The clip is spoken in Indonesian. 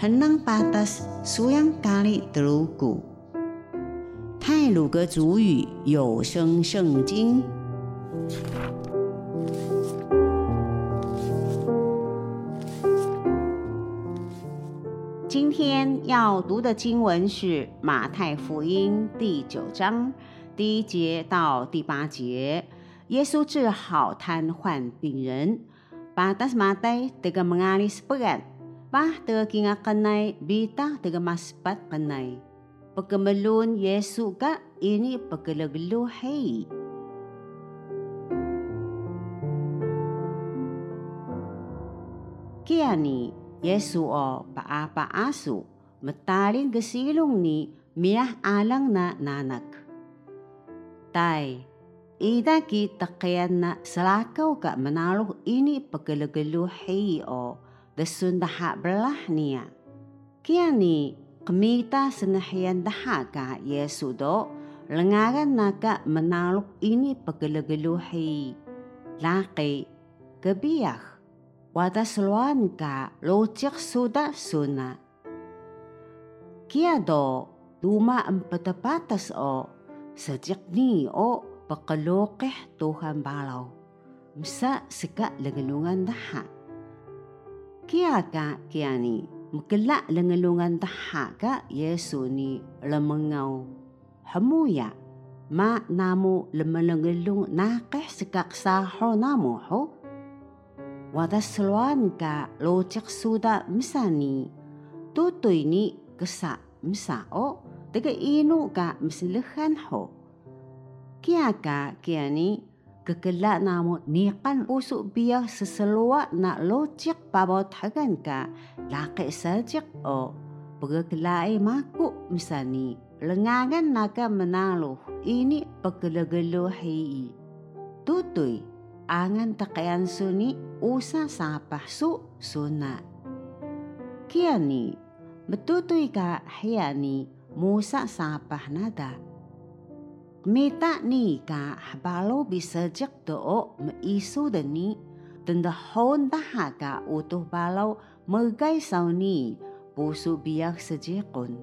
henang patas suyang kali telugu。泰鲁格族语有声圣经。今天要读的经文是马太福音第九章第一节到第八节。耶稣治好瘫痪病人。Patas matay taga mengalis pegat. Bah taga kinga kanay bita taga maspat kanay. Pagkamalun Yesu ka ini pagkalaglo hey. Kaya ni Yesu o paapa-aso matalin gasilong ni miyah alang na nanak. Tay, ida kita kaya na salakaw ka manalo ini pagkalagaluhi o dasun daha belah niya. Kaya ni kamita sanahiyan daha ka Yesu do lengagan na ka manalo ini pagkalagaluhi. Laki, kabiyak, watasluan ka locik suda suna. Kaya do, duma ang patapatas o, sajak ni o pakalokeh Tuhan balaw. Msa sika langalungan daha. Kaya ka kaya ni, magkala langalungan daha ka Yesu ni lamangaw. Hamuya, ma namo lamalangalung nakeh sikaksaho namo ho. Watasluan ka locik suda misani, tutoy ni kesa misao, taga ino ka mislihan ho. Kaya ka kaya ni kakala namo nikan puso biya sa salwa na locik pabothagan ka laki sajik o pagkakalay mako misani lengangan naga manalo ini pagkalagaluhi. Tutoy, angan takayan suni usa sa pasu suna. Kaya ni, matutoy ka haya ni musa sa pahnada. Mita ni ka habalo bisajak doo maiso ni tanda hon daha ka utuh balaw magay saw ni puso biyak sa jekon.